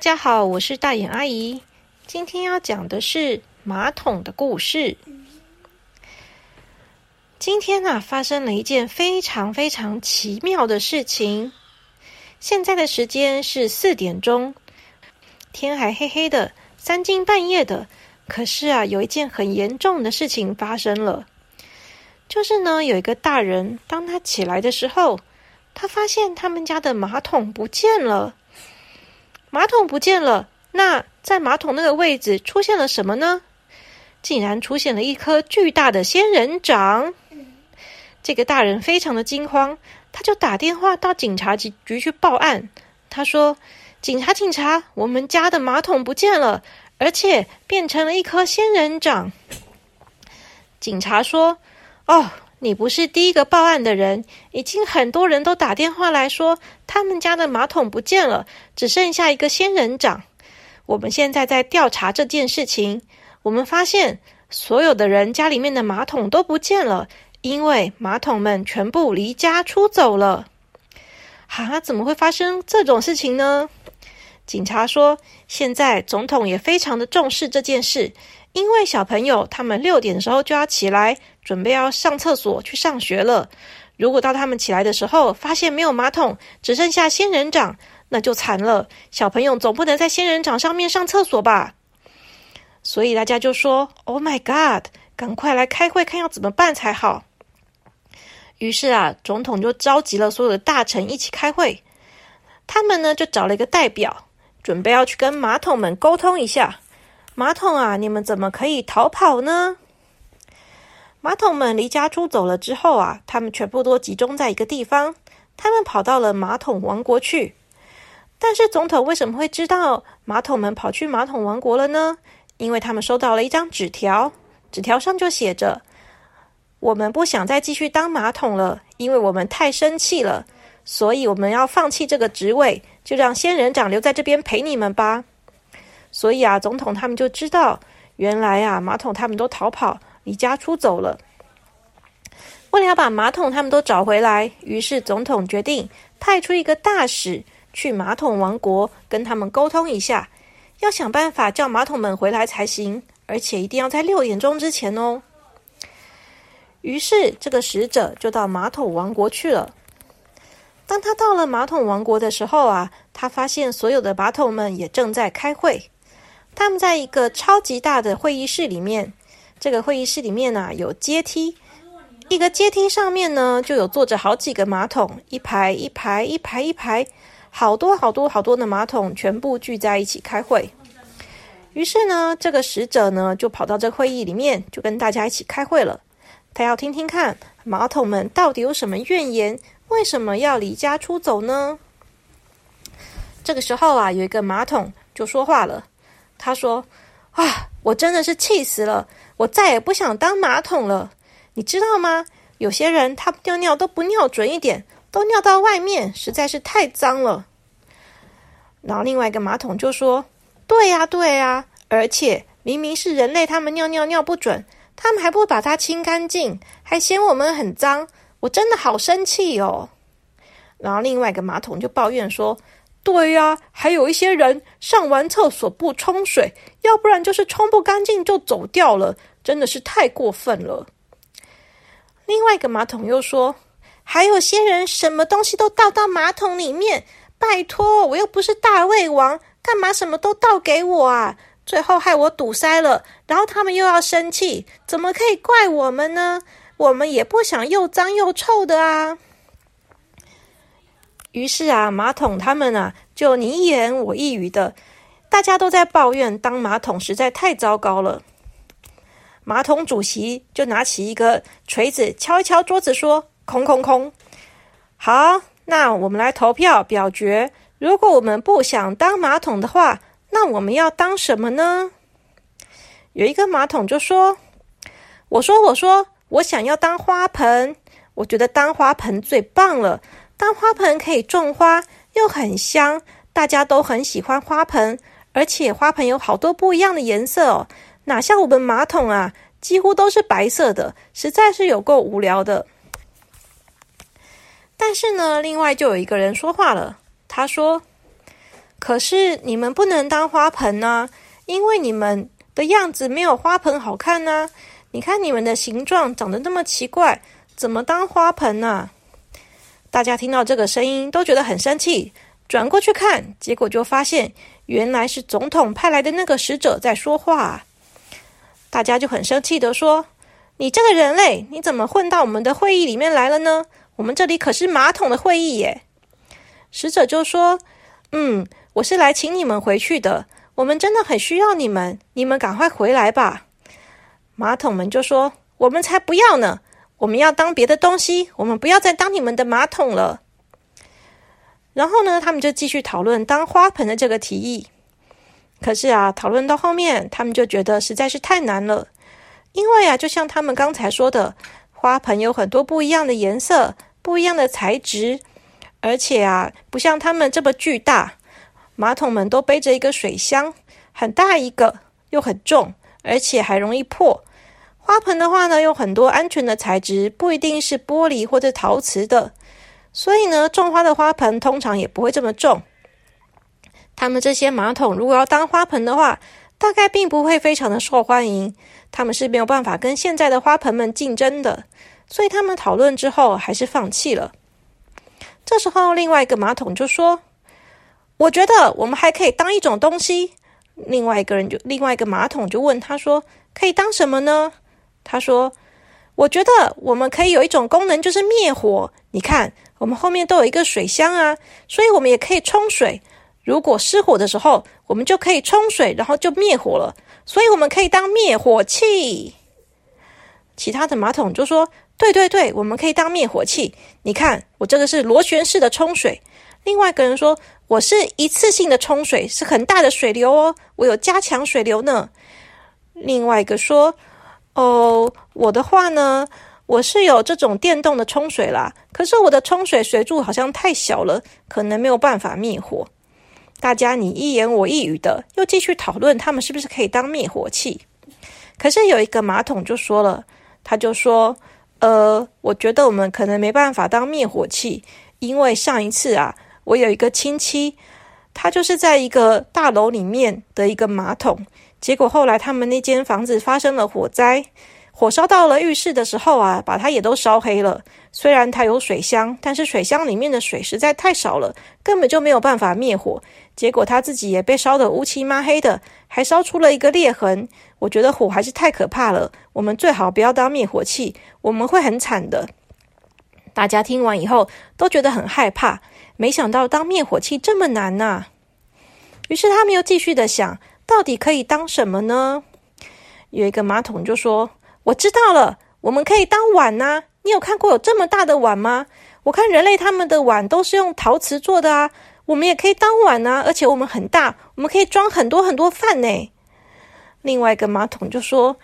大家好，我是大眼阿姨。今天要讲的是马桶的故事。今天啊，发生了一件非常非常奇妙的事情。现在的时间是四点钟，天还黑黑的，三更半夜的。可是啊，有一件很严重的事情发生了，就是呢，有一个大人，当他起来的时候，他发现他们家的马桶不见了。马桶不见了，那在马桶那个位置出现了什么呢？竟然出现了一颗巨大的仙人掌！这个大人非常的惊慌，他就打电话到警察局局去报案。他说：“警察，警察，我们家的马桶不见了，而且变成了一颗仙人掌。”警察说：“哦。”你不是第一个报案的人，已经很多人都打电话来说，他们家的马桶不见了，只剩下一个仙人掌。我们现在在调查这件事情，我们发现所有的人家里面的马桶都不见了，因为马桶们全部离家出走了。哈，怎么会发生这种事情呢？警察说，现在总统也非常的重视这件事。因为小朋友他们六点的时候就要起来，准备要上厕所去上学了。如果到他们起来的时候发现没有马桶，只剩下仙人掌，那就惨了。小朋友总不能在仙人掌上面上厕所吧？所以大家就说：“Oh my God，赶快来开会，看要怎么办才好。”于是啊，总统就召集了所有的大臣一起开会。他们呢就找了一个代表，准备要去跟马桶们沟通一下。马桶啊，你们怎么可以逃跑呢？马桶们离家出走了之后啊，他们全部都集中在一个地方，他们跑到了马桶王国去。但是总统为什么会知道马桶们跑去马桶王国了呢？因为他们收到了一张纸条，纸条上就写着：“我们不想再继续当马桶了，因为我们太生气了，所以我们要放弃这个职位，就让仙人掌留在这边陪你们吧。”所以啊，总统他们就知道，原来啊，马桶他们都逃跑，离家出走了。为了要把马桶他们都找回来，于是总统决定派出一个大使去马桶王国跟他们沟通一下，要想办法叫马桶们回来才行，而且一定要在六点钟之前哦。于是这个使者就到马桶王国去了。当他到了马桶王国的时候啊，他发现所有的马桶们也正在开会。他们在一个超级大的会议室里面，这个会议室里面呢有阶梯，一个阶梯上面呢就有坐着好几个马桶，一排一排一排一排，好多好多好多的马桶全部聚在一起开会。于是呢，这个使者呢就跑到这会议里面，就跟大家一起开会了。他要听听看马桶们到底有什么怨言，为什么要离家出走呢？这个时候啊，有一个马桶就说话了。他说：“啊，我真的是气死了！我再也不想当马桶了。你知道吗？有些人他尿尿都不尿准一点，都尿到外面，实在是太脏了。”然后另外一个马桶就说：“对呀，对呀，而且明明是人类他们尿尿尿不准，他们还不把它清干净，还嫌我们很脏，我真的好生气哦。”然后另外一个马桶就抱怨说。对呀，还有一些人上完厕所不冲水，要不然就是冲不干净就走掉了，真的是太过分了。另外一个马桶又说，还有些人什么东西都倒到马桶里面，拜托，我又不是大胃王，干嘛什么都倒给我啊？最后害我堵塞了，然后他们又要生气，怎么可以怪我们呢？我们也不想又脏又臭的啊。于是啊，马桶他们啊，就你一言我一语的，大家都在抱怨当马桶实在太糟糕了。马桶主席就拿起一个锤子敲一敲桌子，说：“空空空。”好，那我们来投票表决。如果我们不想当马桶的话，那我们要当什么呢？有一个马桶就说：“我说，我说，我想要当花盆。我觉得当花盆最棒了。”当花盆可以种花，又很香，大家都很喜欢花盆，而且花盆有好多不一样的颜色哦，哪像我们马桶啊，几乎都是白色的，实在是有够无聊的。但是呢，另外就有一个人说话了，他说：“可是你们不能当花盆呢，因为你们的样子没有花盆好看呢。你看你们的形状长得那么奇怪，怎么当花盆呢？大家听到这个声音都觉得很生气，转过去看，结果就发现原来是总统派来的那个使者在说话。大家就很生气的说：“你这个人类，你怎么混到我们的会议里面来了呢？我们这里可是马桶的会议耶！”使者就说：“嗯。”我是来请你们回去的，我们真的很需要你们，你们赶快回来吧。马桶们就说：“我们才不要呢，我们要当别的东西，我们不要再当你们的马桶了。”然后呢，他们就继续讨论当花盆的这个提议。可是啊，讨论到后面，他们就觉得实在是太难了，因为啊，就像他们刚才说的，花盆有很多不一样的颜色、不一样的材质，而且啊，不像他们这么巨大。马桶们都背着一个水箱，很大一个，又很重，而且还容易破。花盆的话呢，有很多安全的材质，不一定是玻璃或者陶瓷的，所以呢，种花的花盆通常也不会这么重。他们这些马桶如果要当花盆的话，大概并不会非常的受欢迎，他们是没有办法跟现在的花盆们竞争的，所以他们讨论之后还是放弃了。这时候，另外一个马桶就说。我觉得我们还可以当一种东西。另外一个人就另外一个马桶就问他说：“可以当什么呢？”他说：“我觉得我们可以有一种功能，就是灭火。你看，我们后面都有一个水箱啊，所以我们也可以冲水。如果失火的时候，我们就可以冲水，然后就灭火了。所以我们可以当灭火器。”其他的马桶就说：“对对对，我们可以当灭火器。你看，我这个是螺旋式的冲水。”另外一个人说。我是一次性的冲水，是很大的水流哦。我有加强水流呢。另外一个说：“哦，我的话呢，我是有这种电动的冲水啦。可是我的冲水水柱好像太小了，可能没有办法灭火。”大家你一言我一语的，又继续讨论他们是不是可以当灭火器。可是有一个马桶就说了，他就说：“呃，我觉得我们可能没办法当灭火器，因为上一次啊。”我有一个亲戚，他就是在一个大楼里面的一个马桶，结果后来他们那间房子发生了火灾，火烧到了浴室的时候啊，把它也都烧黑了。虽然它有水箱，但是水箱里面的水实在太少了，根本就没有办法灭火。结果他自己也被烧得乌漆抹黑的，还烧出了一个裂痕。我觉得火还是太可怕了，我们最好不要当灭火器，我们会很惨的。大家听完以后都觉得很害怕。没想到当灭火器这么难呐！于是他们又继续的想，到底可以当什么呢？有一个马桶就说：“我知道了，我们可以当碗呐！你有看过有这么大的碗吗？我看人类他们的碗都是用陶瓷做的啊，我们也可以当碗呐！而且我们很大，我们可以装很多很多饭呢。”另外一个马桶就说：“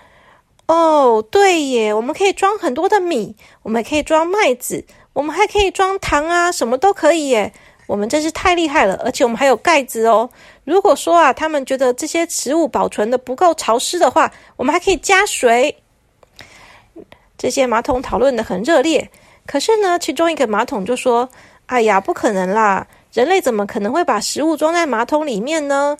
哦，对耶，我们可以装很多的米，我们可以装麦子。”我们还可以装糖啊，什么都可以耶！我们真是太厉害了，而且我们还有盖子哦。如果说啊，他们觉得这些食物保存的不够潮湿的话，我们还可以加水。这些马桶讨论的很热烈，可是呢，其中一个马桶就说：“哎呀，不可能啦！人类怎么可能会把食物装在马桶里面呢？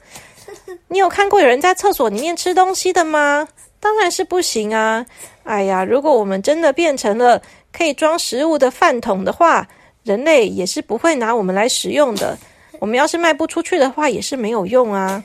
你有看过有人在厕所里面吃东西的吗？当然是不行啊！哎呀，如果我们真的变成了……”可以装食物的饭桶的话，人类也是不会拿我们来使用的。我们要是卖不出去的话，也是没有用啊。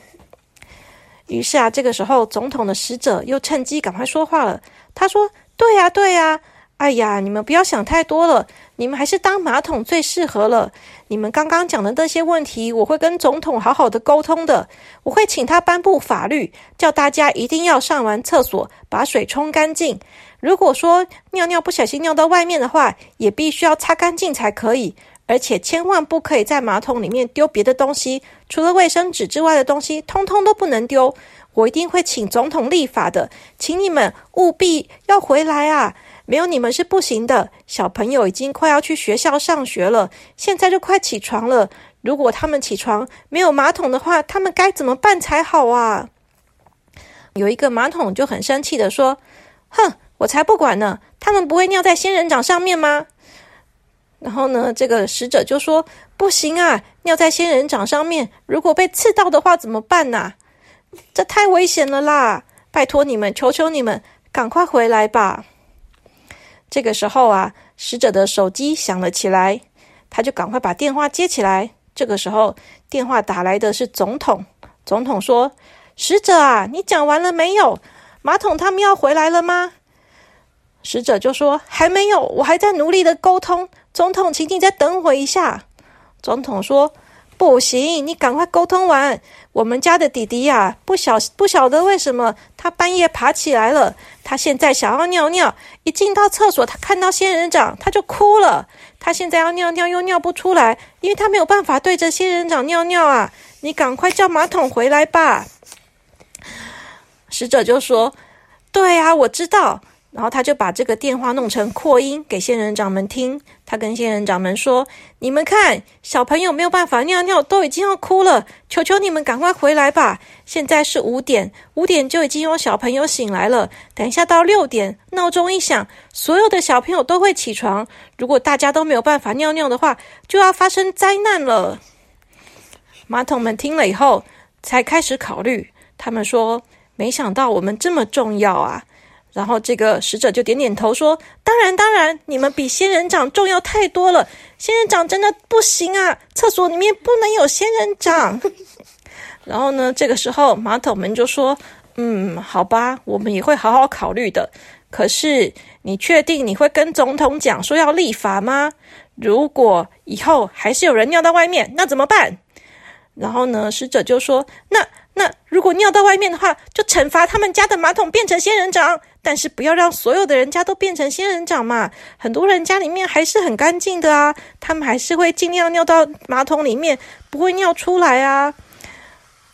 于是啊，这个时候总统的使者又趁机赶快说话了。他说：“对呀，对呀，哎呀，你们不要想太多了，你们还是当马桶最适合了。你们刚刚讲的那些问题，我会跟总统好好的沟通的。我会请他颁布法律，叫大家一定要上完厕所把水冲干净。”如果说尿尿不小心尿到外面的话，也必须要擦干净才可以，而且千万不可以在马桶里面丢别的东西，除了卫生纸之外的东西，通通都不能丢。我一定会请总统立法的，请你们务必要回来啊！没有你们是不行的。小朋友已经快要去学校上学了，现在就快起床了。如果他们起床没有马桶的话，他们该怎么办才好啊？有一个马桶就很生气的说：“哼！”我才不管呢！他们不会尿在仙人掌上面吗？然后呢，这个使者就说：“不行啊，尿在仙人掌上面，如果被刺到的话怎么办呢？这太危险了啦！拜托你们，求求你们，赶快回来吧！”这个时候啊，使者的手机响了起来，他就赶快把电话接起来。这个时候，电话打来的是总统。总统说：“使者啊，你讲完了没有？马桶他们要回来了吗？”使者就说：“还没有，我还在努力的沟通。”总统，请你再等我一下。总统说：“不行，你赶快沟通完。我们家的弟弟呀，不晓不晓得为什么他半夜爬起来了。他现在想要尿尿，一进到厕所，他看到仙人掌，他就哭了。他现在要尿尿又尿不出来，因为他没有办法对着仙人掌尿尿啊！你赶快叫马桶回来吧。”使者就说：“对啊，我知道。”然后他就把这个电话弄成扩音给仙人掌们听。他跟仙人掌们说：“你们看，小朋友没有办法尿尿，都已经要哭了。求求你们赶快回来吧！现在是五点，五点就已经有小朋友醒来了。等一下到六点，闹钟一响，所有的小朋友都会起床。如果大家都没有办法尿尿的话，就要发生灾难了。”马桶们听了以后，才开始考虑。他们说：“没想到我们这么重要啊！”然后这个使者就点点头说：“当然，当然，你们比仙人掌重要太多了。仙人掌真的不行啊，厕所里面不能有仙人掌。”然后呢，这个时候马桶们就说：“嗯，好吧，我们也会好好考虑的。可是，你确定你会跟总统讲说要立法吗？如果以后还是有人尿到外面，那怎么办？”然后呢，使者就说：“那。”那如果尿到外面的话，就惩罚他们家的马桶变成仙人掌，但是不要让所有的人家都变成仙人掌嘛。很多人家里面还是很干净的啊，他们还是会尽量尿到马桶里面，不会尿出来啊。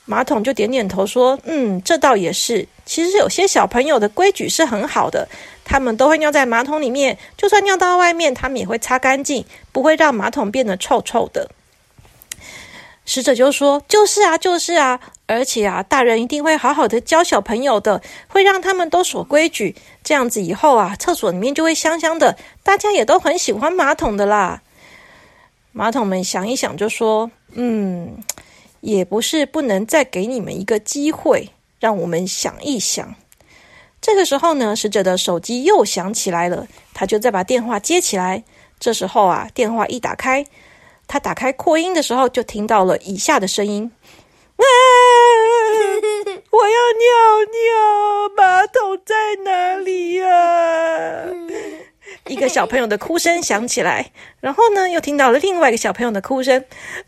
马桶就点点头说：“嗯，这倒也是。其实有些小朋友的规矩是很好的，他们都会尿在马桶里面，就算尿到外面，他们也会擦干净，不会让马桶变得臭臭的。”使者就说：“就是啊，就是啊，而且啊，大人一定会好好的教小朋友的，会让他们都守规矩，这样子以后啊，厕所里面就会香香的，大家也都很喜欢马桶的啦。”马桶们想一想，就说：“嗯，也不是不能再给你们一个机会，让我们想一想。”这个时候呢，使者的手机又响起来了，他就再把电话接起来。这时候啊，电话一打开。他打开扩音的时候，就听到了以下的声音：“啊，我要尿尿，马桶在哪里呀？” 一个小朋友的哭声响起来，然后呢，又听到了另外一个小朋友的哭声：“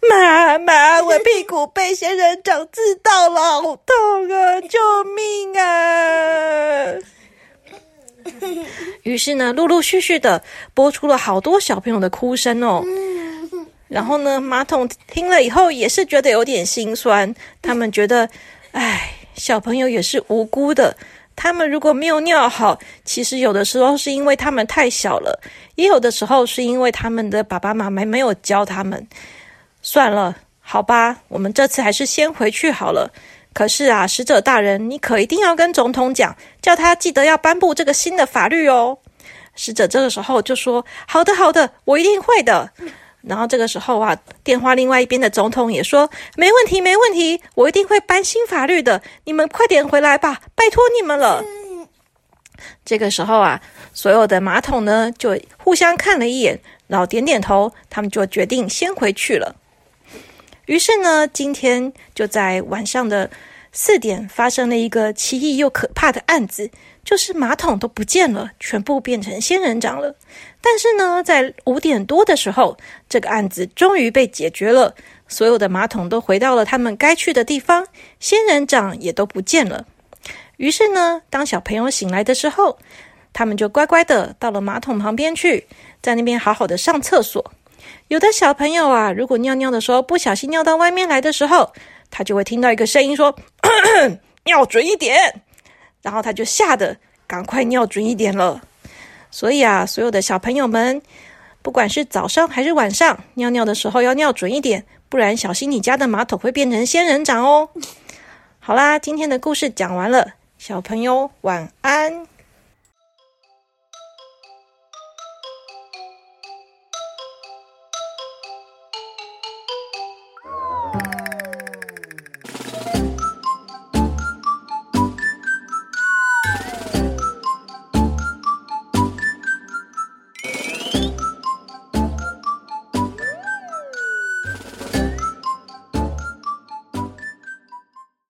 妈妈，我屁股被仙人掌刺到了，好痛啊！救命啊！” 于是呢，陆陆续续的播出了好多小朋友的哭声哦。然后呢，马桶听了以后也是觉得有点心酸。他们觉得，唉，小朋友也是无辜的。他们如果没有尿好，其实有的时候是因为他们太小了，也有的时候是因为他们的爸爸妈妈没有教他们。算了，好吧，我们这次还是先回去好了。可是啊，使者大人，你可一定要跟总统讲，叫他记得要颁布这个新的法律哦。使者这个时候就说：“好的，好的，我一定会的。”然后这个时候啊，电话另外一边的总统也说：“没问题，没问题，我一定会颁新法律的。你们快点回来吧，拜托你们了。”这个时候啊，所有的马桶呢就互相看了一眼，然后点点头，他们就决定先回去了。于是呢，今天就在晚上的四点发生了一个奇异又可怕的案子。就是马桶都不见了，全部变成仙人掌了。但是呢，在五点多的时候，这个案子终于被解决了，所有的马桶都回到了他们该去的地方，仙人掌也都不见了。于是呢，当小朋友醒来的时候，他们就乖乖的到了马桶旁边去，在那边好好的上厕所。有的小朋友啊，如果尿尿的时候不小心尿到外面来的时候，他就会听到一个声音说：“尿准一点。”然后他就吓得赶快尿准一点了。所以啊，所有的小朋友们，不管是早上还是晚上，尿尿的时候要尿准一点，不然小心你家的马桶会变成仙人掌哦。好啦，今天的故事讲完了，小朋友晚安。